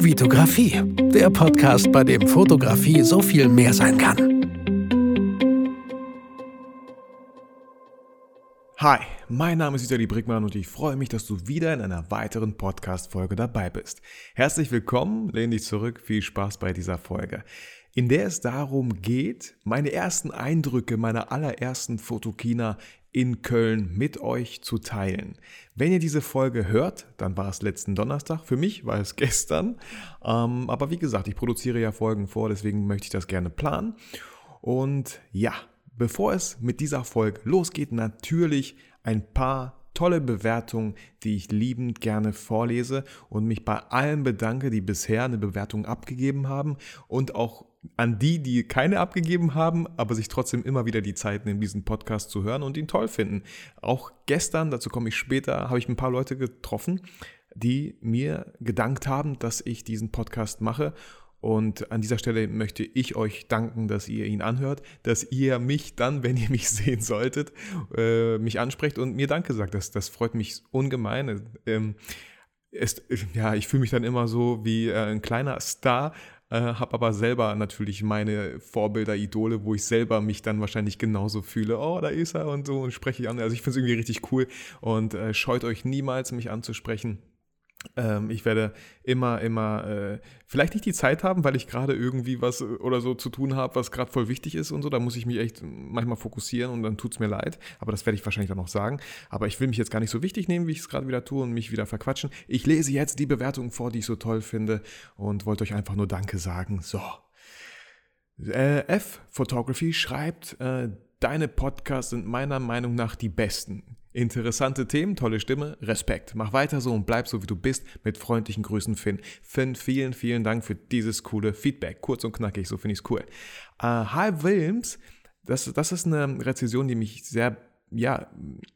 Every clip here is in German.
Vitografie, der Podcast, bei dem Fotografie so viel mehr sein kann. Hi, mein Name ist Vitali Brickmann und ich freue mich, dass du wieder in einer weiteren Podcast-Folge dabei bist. Herzlich willkommen, lehn dich zurück, viel Spaß bei dieser Folge, in der es darum geht, meine ersten Eindrücke meiner allerersten Fotokina in Köln mit euch zu teilen. Wenn ihr diese Folge hört, dann war es letzten Donnerstag. Für mich war es gestern. Ähm, aber wie gesagt, ich produziere ja Folgen vor, deswegen möchte ich das gerne planen. Und ja, bevor es mit dieser Folge losgeht, natürlich ein paar tolle Bewertungen, die ich liebend gerne vorlese und mich bei allen bedanke, die bisher eine Bewertung abgegeben haben und auch an die, die keine abgegeben haben, aber sich trotzdem immer wieder die Zeit nehmen, diesen Podcast zu hören und ihn toll finden. Auch gestern, dazu komme ich später, habe ich ein paar Leute getroffen, die mir gedankt haben, dass ich diesen Podcast mache. Und an dieser Stelle möchte ich euch danken, dass ihr ihn anhört, dass ihr mich dann, wenn ihr mich sehen solltet, äh, mich ansprecht und mir Danke sagt. Das, das freut mich ungemein. Ähm, es, ja, ich fühle mich dann immer so wie äh, ein kleiner Star, äh, habe aber selber natürlich meine Vorbilder, Idole, wo ich selber mich dann wahrscheinlich genauso fühle. Oh, da ist er und so und spreche ich an. Also ich finde es irgendwie richtig cool und äh, scheut euch niemals, mich anzusprechen. Ähm, ich werde immer, immer, äh, vielleicht nicht die Zeit haben, weil ich gerade irgendwie was oder so zu tun habe, was gerade voll wichtig ist und so. Da muss ich mich echt manchmal fokussieren und dann tut es mir leid. Aber das werde ich wahrscheinlich dann noch sagen. Aber ich will mich jetzt gar nicht so wichtig nehmen, wie ich es gerade wieder tue und mich wieder verquatschen. Ich lese jetzt die Bewertungen vor, die ich so toll finde und wollte euch einfach nur Danke sagen. So. Äh, F Photography schreibt, äh, deine Podcasts sind meiner Meinung nach die besten. Interessante Themen, tolle Stimme, Respekt. Mach weiter so und bleib so, wie du bist. Mit freundlichen Grüßen, Finn. Finn, vielen, vielen Dank für dieses coole Feedback. Kurz und knackig, so finde ich es cool. Uh, Hi Williams, das, das ist eine Rezension, die mich sehr, ja,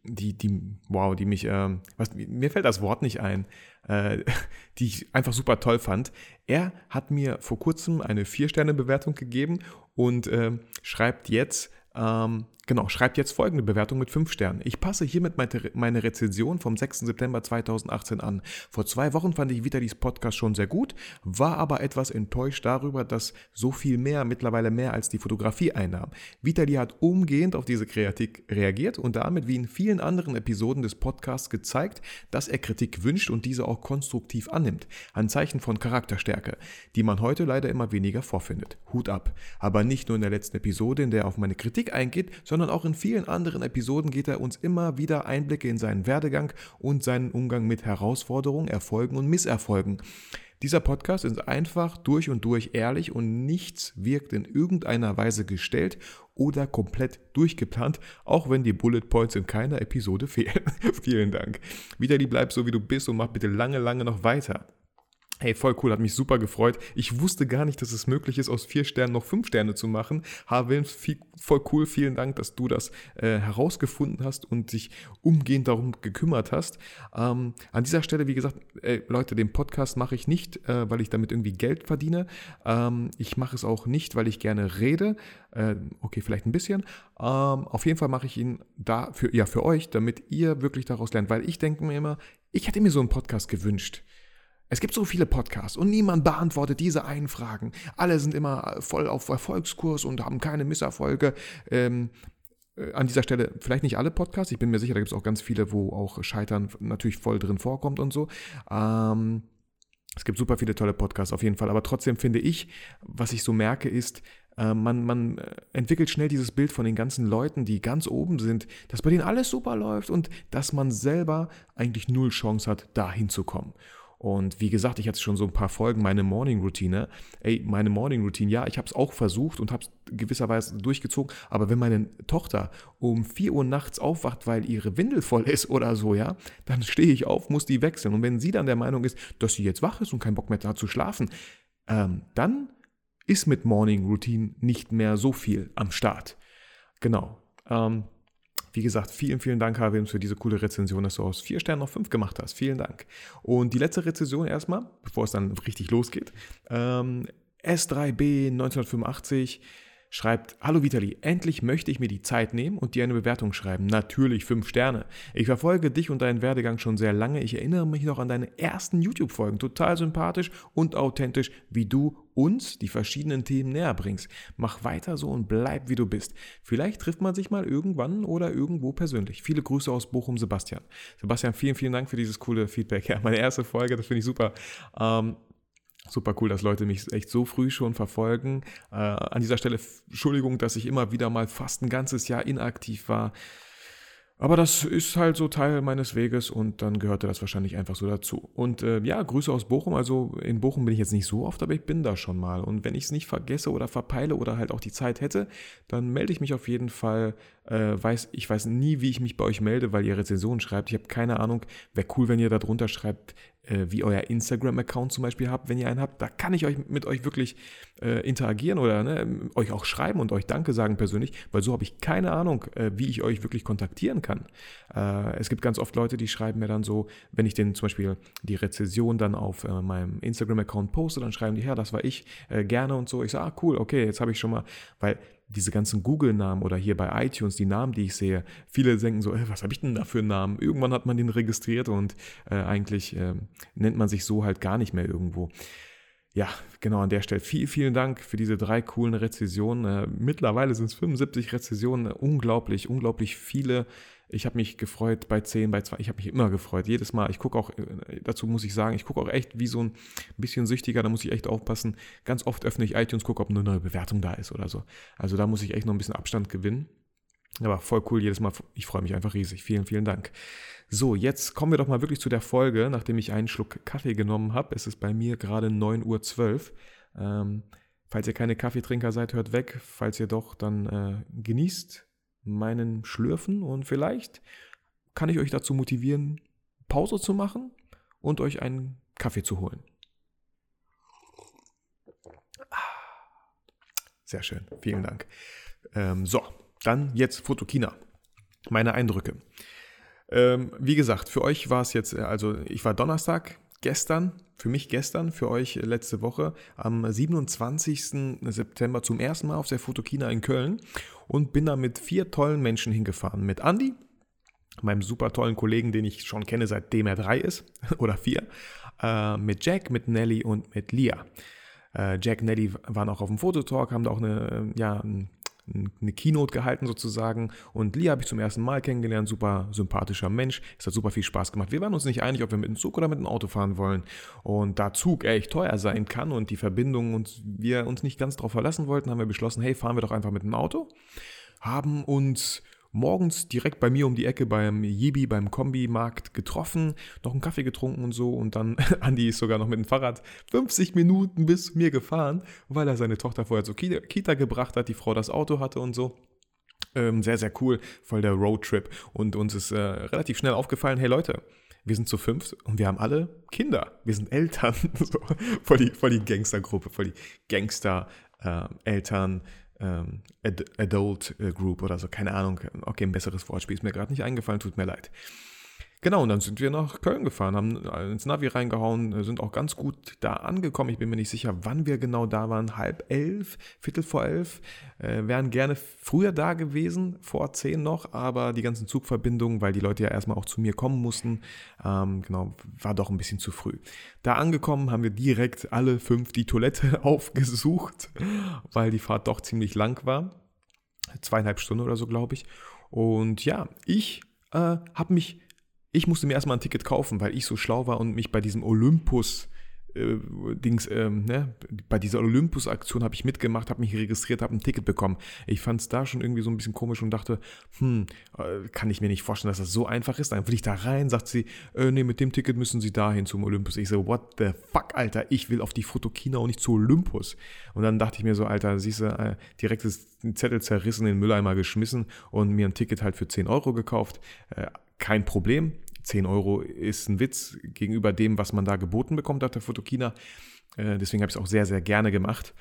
die, die, wow, die mich, äh, was, mir fällt das Wort nicht ein, äh, die ich einfach super toll fand. Er hat mir vor kurzem eine Vier-Sterne-Bewertung gegeben und äh, schreibt jetzt, ähm, genau, schreibt jetzt folgende Bewertung mit 5 Sternen. Ich passe hiermit meine Rezension vom 6. September 2018 an. Vor zwei Wochen fand ich Vitalis Podcast schon sehr gut, war aber etwas enttäuscht darüber, dass so viel mehr, mittlerweile mehr als die Fotografie einnahm. Vitali hat umgehend auf diese Kritik reagiert und damit wie in vielen anderen Episoden des Podcasts gezeigt, dass er Kritik wünscht und diese auch konstruktiv annimmt. Ein Zeichen von Charakterstärke, die man heute leider immer weniger vorfindet. Hut ab. Aber nicht nur in der letzten Episode, in der er auf meine Kritik eingeht, sondern auch in vielen anderen Episoden geht er uns immer wieder Einblicke in seinen Werdegang und seinen Umgang mit Herausforderungen, Erfolgen und Misserfolgen. Dieser Podcast ist einfach durch und durch ehrlich und nichts wirkt in irgendeiner Weise gestellt oder komplett durchgeplant, auch wenn die Bullet Points in keiner Episode fehlen. Vielen Dank. Wieder die bleib so wie du bist und mach bitte lange, lange noch weiter. Hey, voll cool, hat mich super gefreut. Ich wusste gar nicht, dass es möglich ist, aus vier Sternen noch fünf Sterne zu machen. H. Wilms, voll cool, vielen Dank, dass du das äh, herausgefunden hast und dich umgehend darum gekümmert hast. Ähm, an dieser Stelle, wie gesagt, äh, Leute, den Podcast mache ich nicht, äh, weil ich damit irgendwie Geld verdiene. Ähm, ich mache es auch nicht, weil ich gerne rede. Äh, okay, vielleicht ein bisschen. Ähm, auf jeden Fall mache ich ihn da für, ja, für euch, damit ihr wirklich daraus lernt, weil ich denke mir immer, ich hätte mir so einen Podcast gewünscht. Es gibt so viele Podcasts und niemand beantwortet diese einen Fragen. Alle sind immer voll auf Erfolgskurs und haben keine Misserfolge. Ähm, äh, an dieser Stelle vielleicht nicht alle Podcasts, ich bin mir sicher, da gibt es auch ganz viele, wo auch Scheitern natürlich voll drin vorkommt und so. Ähm, es gibt super viele tolle Podcasts auf jeden Fall, aber trotzdem finde ich, was ich so merke, ist, äh, man, man entwickelt schnell dieses Bild von den ganzen Leuten, die ganz oben sind, dass bei denen alles super läuft und dass man selber eigentlich null Chance hat, da hinzukommen. Und wie gesagt, ich hatte schon so ein paar Folgen, meine Morning Routine. Ey, meine Morning Routine, ja, ich habe es auch versucht und habe es gewisserweise durchgezogen. Aber wenn meine Tochter um 4 Uhr nachts aufwacht, weil ihre Windel voll ist oder so, ja, dann stehe ich auf, muss die wechseln. Und wenn sie dann der Meinung ist, dass sie jetzt wach ist und keinen Bock mehr hat zu schlafen, ähm, dann ist mit Morning Routine nicht mehr so viel am Start. Genau. Ähm, wie gesagt, vielen, vielen Dank, Harvims, für diese coole Rezension, dass du aus vier Sternen noch fünf gemacht hast. Vielen Dank. Und die letzte Rezension erstmal, bevor es dann richtig losgeht. Ähm, S3B 1985 schreibt, Hallo Vitali, endlich möchte ich mir die Zeit nehmen und dir eine Bewertung schreiben. Natürlich fünf Sterne. Ich verfolge dich und deinen Werdegang schon sehr lange. Ich erinnere mich noch an deine ersten YouTube-Folgen. Total sympathisch und authentisch, wie du uns die verschiedenen Themen näher bringst. Mach weiter so und bleib wie du bist. Vielleicht trifft man sich mal irgendwann oder irgendwo persönlich. Viele Grüße aus Bochum, Sebastian. Sebastian, vielen, vielen Dank für dieses coole Feedback. Ja, meine erste Folge, das finde ich super. Ähm, Super cool, dass Leute mich echt so früh schon verfolgen. Äh, an dieser Stelle Entschuldigung, dass ich immer wieder mal fast ein ganzes Jahr inaktiv war. Aber das ist halt so Teil meines Weges und dann gehörte das wahrscheinlich einfach so dazu. Und äh, ja, Grüße aus Bochum. Also in Bochum bin ich jetzt nicht so oft, aber ich bin da schon mal. Und wenn ich es nicht vergesse oder verpeile oder halt auch die Zeit hätte, dann melde ich mich auf jeden Fall. Äh, weiß, ich weiß nie, wie ich mich bei euch melde, weil ihr Rezensionen schreibt. Ich habe keine Ahnung. Wäre cool, wenn ihr da drunter schreibt, äh, wie euer Instagram-Account zum Beispiel habt, wenn ihr einen habt. Da kann ich euch mit euch wirklich äh, interagieren oder ne, euch auch schreiben und euch Danke sagen persönlich, weil so habe ich keine Ahnung, äh, wie ich euch wirklich kontaktieren kann. Äh, es gibt ganz oft Leute, die schreiben mir dann so, wenn ich den zum Beispiel die Rezession dann auf äh, meinem Instagram-Account poste, dann schreiben die, ja, das war ich, äh, gerne und so. Ich sage, ah, cool, okay, jetzt habe ich schon mal, weil diese ganzen Google-Namen oder hier bei iTunes, die Namen, die ich sehe, viele denken so, äh, was habe ich denn da für einen Namen? Irgendwann hat man den registriert und äh, eigentlich äh, nennt man sich so halt gar nicht mehr irgendwo. Ja, genau an der Stelle. Vielen, vielen Dank für diese drei coolen Rezessionen. Äh, mittlerweile sind es 75 Rezessionen, unglaublich, unglaublich viele. Ich habe mich gefreut bei 10, bei 2. Ich habe mich immer gefreut. Jedes Mal. Ich gucke auch, äh, dazu muss ich sagen, ich gucke auch echt wie so ein bisschen süchtiger. Da muss ich echt aufpassen. Ganz oft öffne ich iTunes, gucke, ob eine neue Bewertung da ist oder so. Also da muss ich echt noch ein bisschen Abstand gewinnen. Aber voll cool jedes Mal. Ich freue mich einfach riesig. Vielen, vielen Dank. So, jetzt kommen wir doch mal wirklich zu der Folge, nachdem ich einen Schluck Kaffee genommen habe. Es ist bei mir gerade 9.12 Uhr. Ähm, falls ihr keine Kaffeetrinker seid, hört weg. Falls ihr doch, dann äh, genießt meinen Schlürfen und vielleicht kann ich euch dazu motivieren, Pause zu machen und euch einen Kaffee zu holen. Sehr schön, vielen Dank. Ähm, so, dann jetzt Fotokina. Meine Eindrücke. Ähm, wie gesagt, für euch war es jetzt, äh, also ich war Donnerstag, gestern, für mich gestern, für euch letzte Woche, am 27. September zum ersten Mal auf der Fotokina in Köln und bin da mit vier tollen Menschen hingefahren. Mit Andy, meinem super tollen Kollegen, den ich schon kenne, seitdem er drei ist oder vier, äh, mit Jack, mit Nelly und mit Lia. Äh, Jack, Nelly waren auch auf dem Fototalk, haben da auch eine, ja, ein eine Keynote gehalten sozusagen. Und Lee habe ich zum ersten Mal kennengelernt, super sympathischer Mensch. Es hat super viel Spaß gemacht. Wir waren uns nicht einig, ob wir mit dem Zug oder mit dem Auto fahren wollen. Und da Zug echt teuer sein kann und die Verbindung und wir uns nicht ganz darauf verlassen wollten, haben wir beschlossen, hey, fahren wir doch einfach mit dem Auto. Haben uns morgens direkt bei mir um die Ecke beim Yibi, beim Kombi-Markt getroffen, noch einen Kaffee getrunken und so und dann, Andi ist sogar noch mit dem Fahrrad 50 Minuten bis zu mir gefahren, weil er seine Tochter vorher zur Kita gebracht hat, die Frau das Auto hatte und so. Ähm, sehr, sehr cool, voll der Roadtrip und uns ist äh, relativ schnell aufgefallen, hey Leute, wir sind zu fünft und wir haben alle Kinder. Wir sind Eltern. so, voll, die, voll die Gangstergruppe, voll die Gangster-Eltern. Äh, ähm, Ad Adult äh, Group oder so, keine Ahnung. Okay, ein besseres Wortspiel ist mir gerade nicht eingefallen, tut mir leid. Genau, und dann sind wir nach Köln gefahren, haben ins Navi reingehauen, sind auch ganz gut da angekommen. Ich bin mir nicht sicher, wann wir genau da waren. Halb elf, Viertel vor elf. Äh, wären gerne früher da gewesen, vor zehn noch, aber die ganzen Zugverbindungen, weil die Leute ja erstmal auch zu mir kommen mussten, ähm, genau, war doch ein bisschen zu früh. Da angekommen haben wir direkt alle fünf die Toilette aufgesucht, weil die Fahrt doch ziemlich lang war. Zweieinhalb Stunden oder so, glaube ich. Und ja, ich äh, habe mich ich musste mir erstmal ein Ticket kaufen, weil ich so schlau war und mich bei diesem Olympus äh, Dings, ähm, ne, bei dieser Olympus-Aktion habe ich mitgemacht, habe mich registriert, habe ein Ticket bekommen. Ich fand es da schon irgendwie so ein bisschen komisch und dachte, hm, äh, kann ich mir nicht vorstellen, dass das so einfach ist. Dann will ich da rein, sagt sie, äh, nee, mit dem Ticket müssen Sie dahin zum Olympus. Ich so, what the fuck, Alter, ich will auf die Fotokina und nicht zu Olympus. Und dann dachte ich mir so, Alter, siehst du, äh, direkt ist ein Zettel zerrissen, in den Mülleimer geschmissen und mir ein Ticket halt für 10 Euro gekauft. Äh, kein Problem. 10 Euro ist ein Witz gegenüber dem, was man da geboten bekommt auf der Fotokina. Äh, deswegen habe ich es auch sehr, sehr gerne gemacht.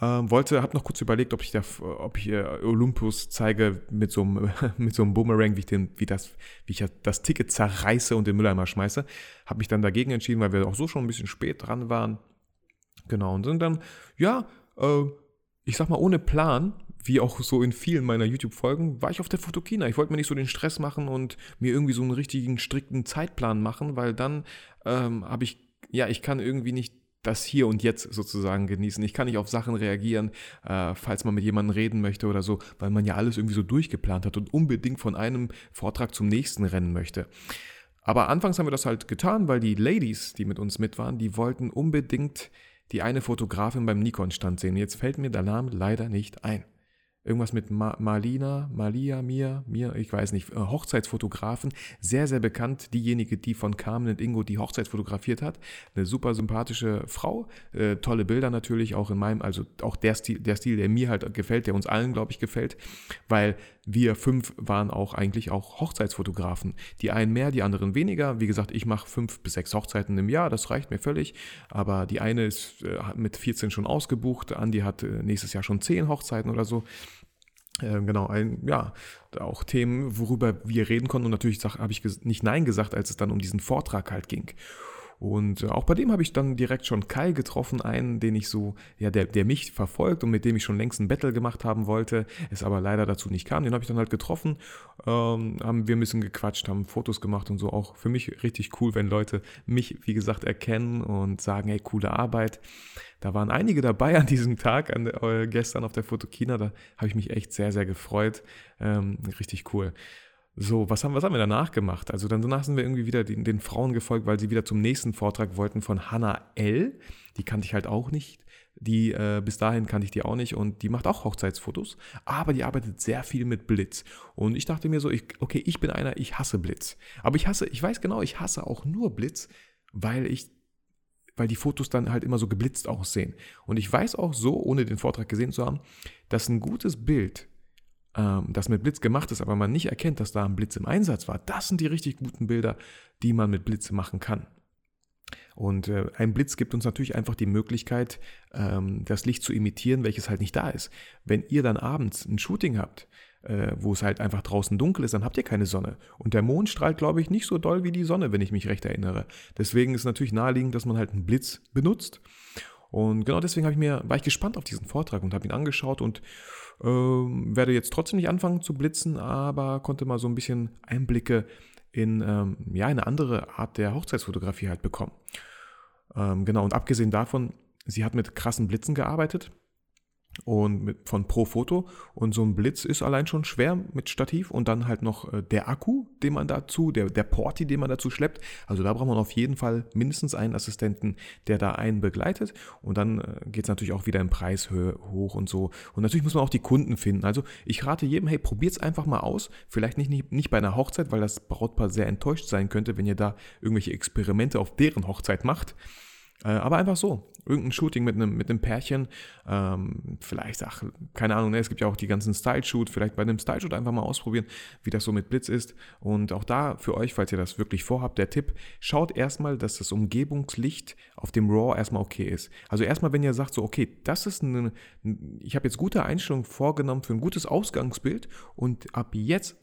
Ähm, wollte, habe noch kurz überlegt, ob ich, da, ob ich äh, Olympus zeige mit so, einem, mit so einem Boomerang, wie ich, den, wie, das, wie ich das Ticket zerreiße und den Mülleimer schmeiße. Habe mich dann dagegen entschieden, weil wir auch so schon ein bisschen spät dran waren. Genau, und sind dann, ja, äh, ich sag mal, ohne Plan, wie auch so in vielen meiner YouTube-Folgen, war ich auf der Fotokina. Ich wollte mir nicht so den Stress machen und mir irgendwie so einen richtigen, strikten Zeitplan machen, weil dann ähm, habe ich, ja, ich kann irgendwie nicht das Hier und Jetzt sozusagen genießen. Ich kann nicht auf Sachen reagieren, äh, falls man mit jemandem reden möchte oder so, weil man ja alles irgendwie so durchgeplant hat und unbedingt von einem Vortrag zum nächsten rennen möchte. Aber anfangs haben wir das halt getan, weil die Ladies, die mit uns mit waren, die wollten unbedingt die eine Fotografin beim Nikon-Stand sehen. Jetzt fällt mir der Name leider nicht ein irgendwas mit Ma Marlina, Malia, Mia, Mia, ich weiß nicht, äh, Hochzeitsfotografen, sehr, sehr bekannt, diejenige, die von Carmen und Ingo die Hochzeit fotografiert hat, eine super sympathische Frau, äh, tolle Bilder natürlich, auch in meinem, also auch der Stil, der Stil, der mir halt gefällt, der uns allen, glaube ich, gefällt, weil wir fünf waren auch eigentlich auch Hochzeitsfotografen. Die einen mehr, die anderen weniger. Wie gesagt, ich mache fünf bis sechs Hochzeiten im Jahr, das reicht mir völlig. Aber die eine ist äh, mit 14 schon ausgebucht, Andi hat äh, nächstes Jahr schon zehn Hochzeiten oder so. Ähm, genau, ein, ja, auch Themen, worüber wir reden konnten. Und natürlich habe ich nicht Nein gesagt, als es dann um diesen Vortrag halt ging. Und äh, auch bei dem habe ich dann direkt schon Kai getroffen, einen, den ich so, ja, der, der mich verfolgt und mit dem ich schon längst ein Battle gemacht haben wollte, es aber leider dazu nicht kam. Den habe ich dann halt getroffen, ähm, haben wir ein bisschen gequatscht, haben Fotos gemacht und so. Auch für mich richtig cool, wenn Leute mich, wie gesagt, erkennen und sagen, hey, coole Arbeit. Da waren einige dabei an diesem Tag, an, äh, gestern auf der Fotokina. Da habe ich mich echt sehr, sehr gefreut. Ähm, richtig cool. So, was haben, was haben wir danach gemacht? Also danach sind wir irgendwie wieder den, den, Frauen gefolgt, weil sie wieder zum nächsten Vortrag wollten von Hannah L. Die kannte ich halt auch nicht. Die, äh, bis dahin kannte ich die auch nicht und die macht auch Hochzeitsfotos, aber die arbeitet sehr viel mit Blitz. Und ich dachte mir so, ich, okay, ich bin einer, ich hasse Blitz. Aber ich hasse, ich weiß genau, ich hasse auch nur Blitz, weil ich weil die Fotos dann halt immer so geblitzt aussehen. Und ich weiß auch so, ohne den Vortrag gesehen zu haben, dass ein gutes Bild ähm, das mit Blitz gemacht ist, aber man nicht erkennt, dass da ein Blitz im Einsatz war, das sind die richtig guten Bilder, die man mit Blitz machen kann. Und äh, ein Blitz gibt uns natürlich einfach die Möglichkeit, ähm, das Licht zu imitieren, welches halt nicht da ist. Wenn ihr dann abends ein Shooting habt, äh, wo es halt einfach draußen dunkel ist, dann habt ihr keine Sonne. Und der Mond strahlt, glaube ich, nicht so doll wie die Sonne, wenn ich mich recht erinnere. Deswegen ist natürlich naheliegend, dass man halt einen Blitz benutzt. Und genau deswegen ich mir, war ich gespannt auf diesen Vortrag und habe ihn angeschaut und ähm, werde jetzt trotzdem nicht anfangen zu blitzen, aber konnte mal so ein bisschen Einblicke in ähm, ja, eine andere Art der Hochzeitsfotografie halt bekommen. Ähm, genau, und abgesehen davon, sie hat mit krassen Blitzen gearbeitet und mit, von Pro Foto und so ein Blitz ist allein schon schwer mit Stativ und dann halt noch äh, der Akku, den man dazu, der, der Porti, den man dazu schleppt. Also da braucht man auf jeden Fall mindestens einen Assistenten, der da einen begleitet und dann äh, geht es natürlich auch wieder im Preis hoch und so. Und natürlich muss man auch die Kunden finden. Also ich rate jedem, hey, probiert es einfach mal aus. Vielleicht nicht, nicht, nicht bei einer Hochzeit, weil das Brautpaar sehr enttäuscht sein könnte, wenn ihr da irgendwelche Experimente auf deren Hochzeit macht. Äh, aber einfach so. Irgendein Shooting mit einem, mit einem Pärchen. Ähm, vielleicht, ach, keine Ahnung, ne, es gibt ja auch die ganzen Style-Shoot. Vielleicht bei einem Style-Shoot einfach mal ausprobieren, wie das so mit Blitz ist. Und auch da für euch, falls ihr das wirklich vorhabt, der Tipp, schaut erstmal, dass das Umgebungslicht auf dem RAW erstmal okay ist. Also erstmal, wenn ihr sagt, so, okay, das ist eine, ich habe jetzt gute Einstellungen vorgenommen für ein gutes Ausgangsbild und ab jetzt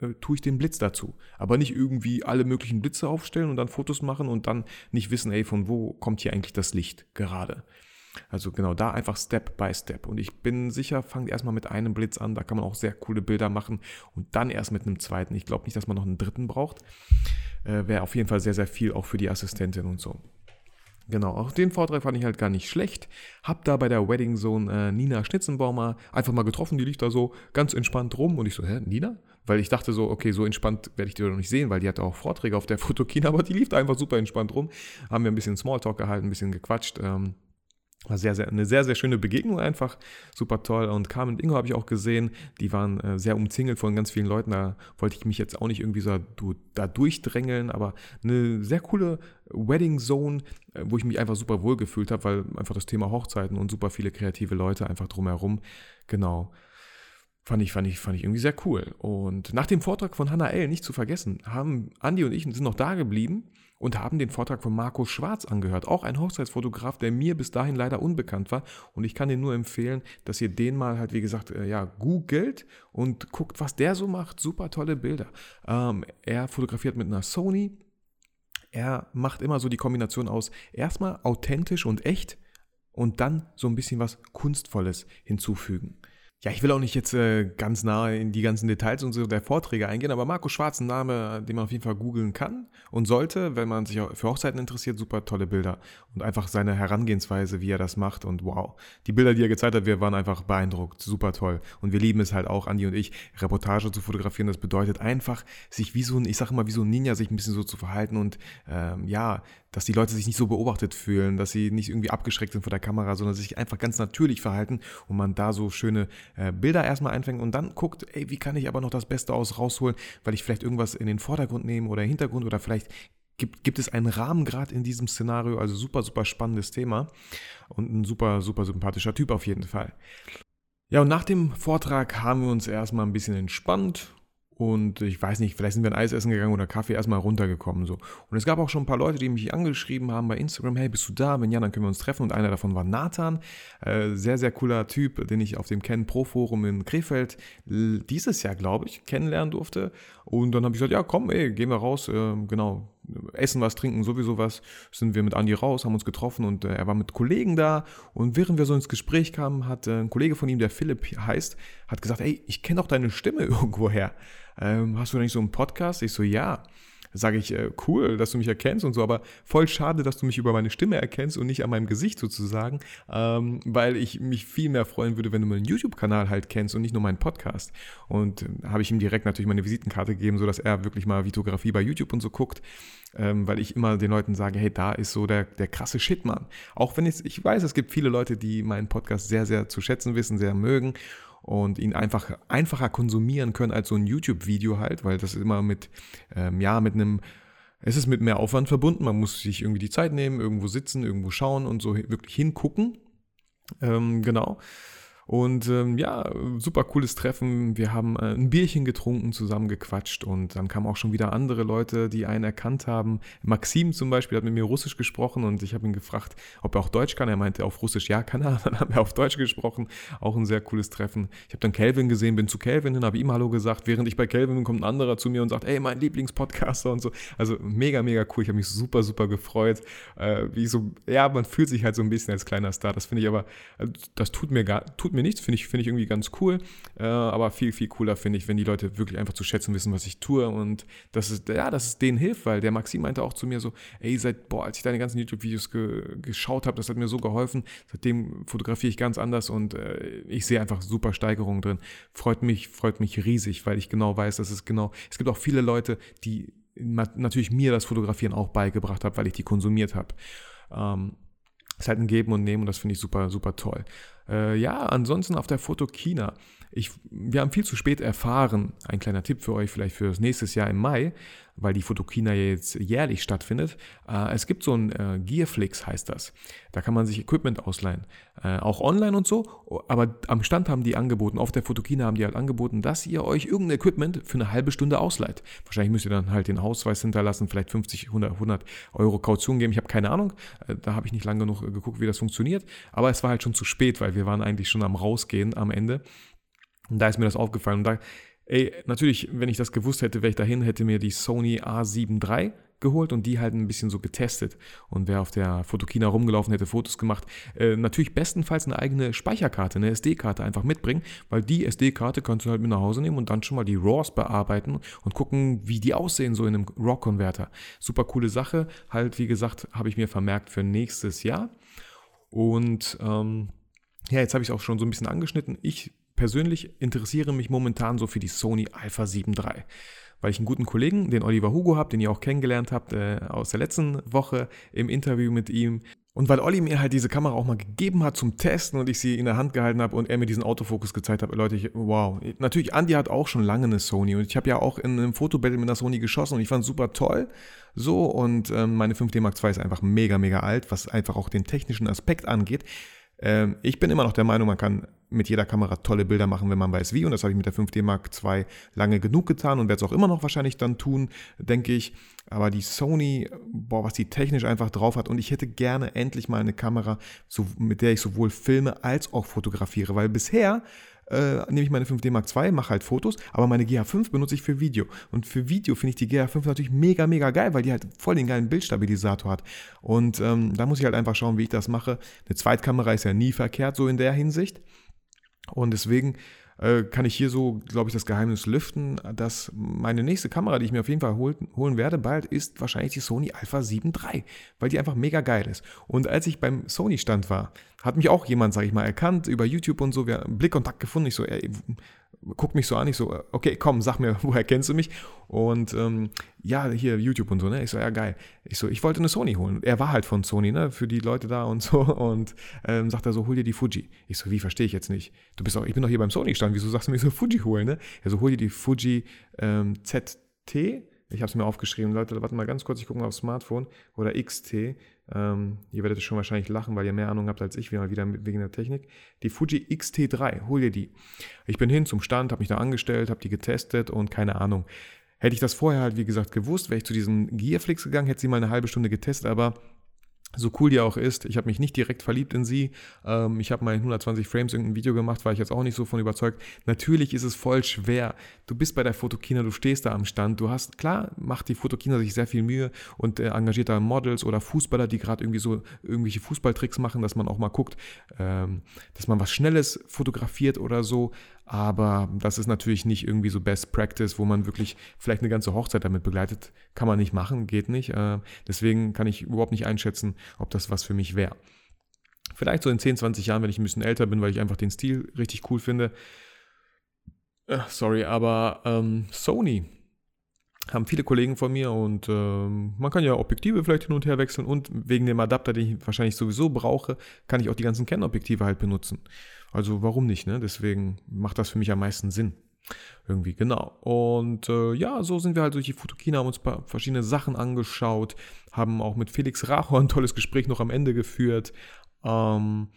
äh, tue ich den Blitz dazu. Aber nicht irgendwie alle möglichen Blitze aufstellen und dann Fotos machen und dann nicht wissen, ey, von wo kommt hier eigentlich das Licht gerade. Also genau da einfach Step by Step. Und ich bin sicher, fangt erstmal mit einem Blitz an, da kann man auch sehr coole Bilder machen und dann erst mit einem zweiten. Ich glaube nicht, dass man noch einen dritten braucht. Äh, Wäre auf jeden Fall sehr, sehr viel auch für die Assistentin und so. Genau, auch den Vortrag fand ich halt gar nicht schlecht. Hab da bei der Wedding Zone äh, Nina Schnitzenbaumer einfach mal getroffen, die liegt da so ganz entspannt rum und ich so, hä, Nina? Weil ich dachte so, okay, so entspannt werde ich die doch nicht sehen, weil die hatte auch Vorträge auf der Fotokina, aber die lief einfach super entspannt rum. Haben wir ein bisschen Smalltalk gehalten, ein bisschen gequatscht. Ähm, war sehr, sehr, eine sehr, sehr schöne Begegnung einfach. Super toll. Und Carmen und Ingo habe ich auch gesehen. Die waren äh, sehr umzingelt von ganz vielen Leuten. Da wollte ich mich jetzt auch nicht irgendwie so da durchdrängeln, aber eine sehr coole Wedding Zone, äh, wo ich mich einfach super wohl gefühlt habe, weil einfach das Thema Hochzeiten und super viele kreative Leute einfach drumherum. Genau. Fand ich, fand, ich, fand ich irgendwie sehr cool. Und nach dem Vortrag von Hannah L., nicht zu vergessen, haben Andi und ich sind noch da geblieben und haben den Vortrag von Markus Schwarz angehört. Auch ein Hochzeitsfotograf, der mir bis dahin leider unbekannt war. Und ich kann dir nur empfehlen, dass ihr den mal halt, wie gesagt, äh, ja, googelt und guckt, was der so macht. Super tolle Bilder. Ähm, er fotografiert mit einer Sony. Er macht immer so die Kombination aus erstmal authentisch und echt und dann so ein bisschen was Kunstvolles hinzufügen. Ja, ich will auch nicht jetzt äh, ganz nah in die ganzen Details so der Vorträge eingehen, aber Marco Schwarz, ein Name, den man auf jeden Fall googeln kann und sollte, wenn man sich für Hochzeiten interessiert, super tolle Bilder und einfach seine Herangehensweise, wie er das macht und wow. Die Bilder, die er gezeigt hat, wir waren einfach beeindruckt, super toll und wir lieben es halt auch, Andi und ich, Reportage zu fotografieren, das bedeutet einfach, sich wie so ein, ich sage immer, wie so ein Ninja, sich ein bisschen so zu verhalten und ähm, ja, dass die Leute sich nicht so beobachtet fühlen, dass sie nicht irgendwie abgeschreckt sind vor der Kamera, sondern sich einfach ganz natürlich verhalten und man da so schöne äh, Bilder erstmal einfängt und dann guckt, ey, wie kann ich aber noch das Beste aus rausholen, weil ich vielleicht irgendwas in den Vordergrund nehme oder Hintergrund oder vielleicht gibt, gibt es einen Rahmen gerade in diesem Szenario, also super, super spannendes Thema und ein super, super sympathischer Typ auf jeden Fall. Ja, und nach dem Vortrag haben wir uns erstmal ein bisschen entspannt und ich weiß nicht, vielleicht sind wir ein Eis essen gegangen oder Kaffee erstmal runtergekommen. So. Und es gab auch schon ein paar Leute, die mich angeschrieben haben bei Instagram, hey, bist du da? Wenn ja, dann können wir uns treffen. Und einer davon war Nathan, äh, sehr, sehr cooler Typ, den ich auf dem Ken Pro Forum in Krefeld dieses Jahr, glaube ich, kennenlernen durfte. Und dann habe ich gesagt, ja, komm, ey, gehen wir raus, äh, genau, essen was, trinken, sowieso was. Sind wir mit Andi raus, haben uns getroffen und äh, er war mit Kollegen da. Und während wir so ins Gespräch kamen, hat äh, ein Kollege von ihm, der Philipp heißt, hat gesagt, ey, ich kenne doch deine Stimme irgendwoher ähm, hast du nicht so einen Podcast? Ich so, ja. Sage ich, äh, cool, dass du mich erkennst und so, aber voll schade, dass du mich über meine Stimme erkennst und nicht an meinem Gesicht sozusagen, ähm, weil ich mich viel mehr freuen würde, wenn du meinen YouTube-Kanal halt kennst und nicht nur meinen Podcast. Und äh, habe ich ihm direkt natürlich meine Visitenkarte gegeben, sodass er wirklich mal Vitografie bei YouTube und so guckt, ähm, weil ich immer den Leuten sage, hey, da ist so der, der krasse Shit, Mann. Auch wenn jetzt, ich weiß, es gibt viele Leute, die meinen Podcast sehr, sehr zu schätzen wissen, sehr mögen und ihn einfach einfacher konsumieren können als so ein YouTube-Video halt, weil das immer mit, ähm, ja, mit einem, es ist mit mehr Aufwand verbunden. Man muss sich irgendwie die Zeit nehmen, irgendwo sitzen, irgendwo schauen und so wirklich hingucken. Ähm, genau. Und ähm, ja, super cooles Treffen. Wir haben äh, ein Bierchen getrunken, zusammen gequatscht und dann kamen auch schon wieder andere Leute, die einen erkannt haben. Maxim zum Beispiel hat mit mir Russisch gesprochen und ich habe ihn gefragt, ob er auch Deutsch kann. Er meinte auf Russisch, ja, kann er. Dann haben wir auf Deutsch gesprochen. Auch ein sehr cooles Treffen. Ich habe dann Kelvin gesehen, bin zu Kelvin hin, habe ihm Hallo gesagt. Während ich bei Kelvin bin, kommt ein anderer zu mir und sagt, ey, mein Lieblingspodcaster und so. Also mega, mega cool. Ich habe mich super, super gefreut. Äh, wie so, ja, man fühlt sich halt so ein bisschen als kleiner Star. Das finde ich aber, äh, das tut mir gar, tut mir mir nichts, finde ich, find ich irgendwie ganz cool. Äh, aber viel, viel cooler finde ich, wenn die Leute wirklich einfach zu schätzen wissen, was ich tue und dass es, ja, dass es denen hilft, weil der Maxim meinte auch zu mir so, ey, seit, boah, als ich deine ganzen YouTube-Videos ge geschaut habe, das hat mir so geholfen. Seitdem fotografiere ich ganz anders und äh, ich sehe einfach super Steigerungen drin. Freut mich, freut mich riesig, weil ich genau weiß, dass es genau, es gibt auch viele Leute, die natürlich mir das Fotografieren auch beigebracht haben, weil ich die konsumiert habe. Ähm, es ist halt ein Geben und Nehmen und das finde ich super, super toll. Äh, ja, ansonsten auf der Fotokina. Ich, wir haben viel zu spät erfahren, ein kleiner Tipp für euch vielleicht für das nächste Jahr im Mai, weil die Fotokina jetzt jährlich stattfindet. Äh, es gibt so ein äh, Gearflix, heißt das. Da kann man sich Equipment ausleihen. Äh, auch online und so, aber am Stand haben die angeboten, auf der Fotokina haben die halt angeboten, dass ihr euch irgendein Equipment für eine halbe Stunde ausleiht. Wahrscheinlich müsst ihr dann halt den Ausweis hinterlassen, vielleicht 50, 100, 100 Euro Kaution geben. Ich habe keine Ahnung, äh, da habe ich nicht lange genug geguckt, wie das funktioniert, aber es war halt schon zu spät, weil wir waren eigentlich schon am Rausgehen am Ende. Und da ist mir das aufgefallen. Und da, ey, natürlich, wenn ich das gewusst hätte, wäre ich dahin, hätte mir die Sony A7 III geholt und die halt ein bisschen so getestet. Und wer auf der Fotokina rumgelaufen hätte, Fotos gemacht, äh, natürlich bestenfalls eine eigene Speicherkarte, eine SD-Karte einfach mitbringen, weil die SD-Karte kannst du halt mit nach Hause nehmen und dann schon mal die RAWs bearbeiten und gucken, wie die aussehen, so in einem RAW-Konverter. Super coole Sache. Halt, wie gesagt, habe ich mir vermerkt für nächstes Jahr. Und ähm, ja, jetzt habe ich es auch schon so ein bisschen angeschnitten. Ich persönlich interessiere mich momentan so für die Sony Alpha 7 III, weil ich einen guten Kollegen, den Oliver Hugo habe, den ihr auch kennengelernt habt äh, aus der letzten Woche im Interview mit ihm. Und weil Olli mir halt diese Kamera auch mal gegeben hat zum Testen und ich sie in der Hand gehalten habe und er mir diesen Autofokus gezeigt hat, Leute, ich, wow. Natürlich, Andy hat auch schon lange eine Sony und ich habe ja auch in einem Fotobattle mit einer Sony geschossen und ich fand es super toll. So, und ähm, meine 5D Mark II ist einfach mega, mega alt, was einfach auch den technischen Aspekt angeht. Ähm, ich bin immer noch der Meinung, man kann mit jeder Kamera tolle Bilder machen, wenn man weiß wie. Und das habe ich mit der 5D Mark II lange genug getan und werde es auch immer noch wahrscheinlich dann tun, denke ich. Aber die Sony, boah, was die technisch einfach drauf hat. Und ich hätte gerne endlich mal eine Kamera, mit der ich sowohl filme als auch fotografiere. Weil bisher äh, nehme ich meine 5D Mark II, mache halt Fotos, aber meine GH5 benutze ich für Video. Und für Video finde ich die GH5 natürlich mega, mega geil, weil die halt voll den geilen Bildstabilisator hat. Und ähm, da muss ich halt einfach schauen, wie ich das mache. Eine Zweitkamera ist ja nie verkehrt, so in der Hinsicht. Und deswegen äh, kann ich hier so, glaube ich, das Geheimnis lüften, dass meine nächste Kamera, die ich mir auf jeden Fall hol, holen werde, bald ist wahrscheinlich die Sony Alpha 7 III, weil die einfach mega geil ist. Und als ich beim Sony-Stand war, hat mich auch jemand, sage ich mal, erkannt über YouTube und so, wir haben Blickkontakt gefunden. Ich so, ey, guckt mich so an, ich so, okay, komm, sag mir, woher kennst du mich? Und ähm, ja, hier YouTube und so, ne? Ich so, ja, geil. Ich so, ich wollte eine Sony holen. Er war halt von Sony, ne? Für die Leute da und so. Und ähm, sagt er so, hol dir die Fuji. Ich so, wie, verstehe ich jetzt nicht. Du bist auch, ich bin doch hier beim Sony-Stand, wieso sagst du mir so Fuji holen, ne? Er so, hol dir die Fuji ähm, ZT. Ich habe es mir aufgeschrieben. Leute, warte mal ganz kurz, ich gucke mal aufs Smartphone. Oder XT. Ähm, ihr werdet schon wahrscheinlich lachen, weil ihr mehr Ahnung habt als ich, wieder wegen der Technik. Die Fuji X-T3, hol dir die. Ich bin hin zum Stand, habe mich da angestellt, habe die getestet und keine Ahnung. Hätte ich das vorher halt, wie gesagt, gewusst, wäre ich zu diesem Gearflix gegangen, hätte sie mal eine halbe Stunde getestet, aber so cool die auch ist, ich habe mich nicht direkt verliebt in sie. Ähm, ich habe mal in 120 Frames irgendein Video gemacht, war ich jetzt auch nicht so von überzeugt. Natürlich ist es voll schwer. Du bist bei der Fotokina, du stehst da am Stand. Du hast, klar, macht die Fotokina sich sehr viel Mühe und äh, engagiert da Models oder Fußballer, die gerade irgendwie so irgendwelche Fußballtricks machen, dass man auch mal guckt, ähm, dass man was Schnelles fotografiert oder so. Aber das ist natürlich nicht irgendwie so Best Practice, wo man wirklich vielleicht eine ganze Hochzeit damit begleitet. Kann man nicht machen, geht nicht. Äh, deswegen kann ich überhaupt nicht einschätzen, ob das was für mich wäre. Vielleicht so in 10, 20 Jahren, wenn ich ein bisschen älter bin, weil ich einfach den Stil richtig cool finde. Äh, sorry, aber ähm, Sony haben viele Kollegen von mir und ähm, man kann ja Objektive vielleicht hin und her wechseln und wegen dem Adapter, den ich wahrscheinlich sowieso brauche, kann ich auch die ganzen Canon-Objektive halt benutzen. Also warum nicht, ne? Deswegen macht das für mich am meisten Sinn. Irgendwie, genau. Und äh, ja, so sind wir halt durch die Fotokina, haben uns paar verschiedene Sachen angeschaut, haben auch mit Felix Rachor ein tolles Gespräch noch am Ende geführt. Ähm,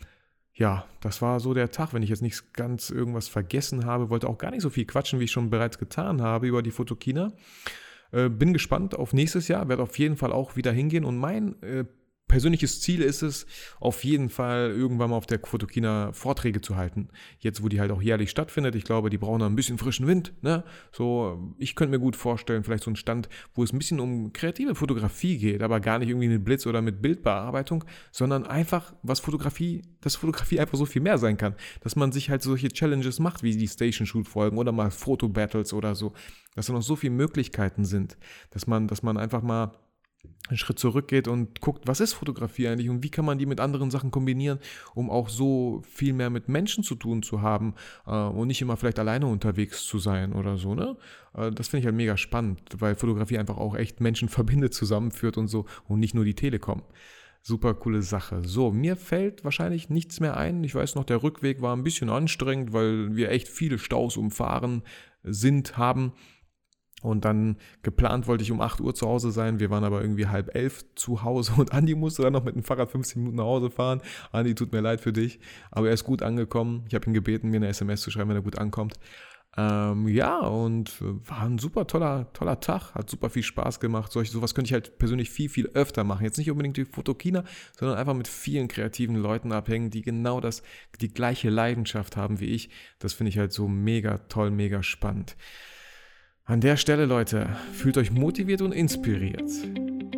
ja, das war so der Tag, wenn ich jetzt nicht ganz irgendwas vergessen habe, wollte auch gar nicht so viel quatschen, wie ich schon bereits getan habe über die Fotokina. Äh, bin gespannt auf nächstes Jahr, werde auf jeden Fall auch wieder hingehen und mein äh, persönliches Ziel ist es, auf jeden Fall irgendwann mal auf der Fotokina Vorträge zu halten. Jetzt, wo die halt auch jährlich stattfindet. Ich glaube, die brauchen da ein bisschen frischen Wind. Ne? So, ich könnte mir gut vorstellen, vielleicht so ein Stand, wo es ein bisschen um kreative Fotografie geht, aber gar nicht irgendwie mit Blitz oder mit Bildbearbeitung, sondern einfach, was Fotografie, dass Fotografie einfach so viel mehr sein kann. Dass man sich halt solche Challenges macht, wie die Station Shoot Folgen oder mal Foto Battles oder so. Dass da noch so viele Möglichkeiten sind. Dass man, dass man einfach mal einen Schritt zurückgeht und guckt, was ist Fotografie eigentlich und wie kann man die mit anderen Sachen kombinieren, um auch so viel mehr mit Menschen zu tun zu haben äh, und nicht immer vielleicht alleine unterwegs zu sein oder so. Ne? Äh, das finde ich halt mega spannend, weil Fotografie einfach auch echt Menschen verbindet, zusammenführt und so und nicht nur die Telekom. Super coole Sache. So, mir fällt wahrscheinlich nichts mehr ein. Ich weiß noch, der Rückweg war ein bisschen anstrengend, weil wir echt viele Staus umfahren sind, haben. Und dann geplant wollte ich um 8 Uhr zu Hause sein. Wir waren aber irgendwie halb elf zu Hause und Andi musste dann noch mit dem Fahrrad 15 Minuten nach Hause fahren. Andi, tut mir leid für dich, aber er ist gut angekommen. Ich habe ihn gebeten, mir eine SMS zu schreiben, wenn er gut ankommt. Ähm, ja, und war ein super toller, toller Tag, hat super viel Spaß gemacht. Solch, sowas könnte ich halt persönlich viel, viel öfter machen. Jetzt nicht unbedingt die Fotokina, sondern einfach mit vielen kreativen Leuten abhängen, die genau das, die gleiche Leidenschaft haben wie ich. Das finde ich halt so mega toll, mega spannend. An der Stelle, Leute, fühlt euch motiviert und inspiriert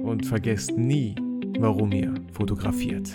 und vergesst nie, warum ihr fotografiert.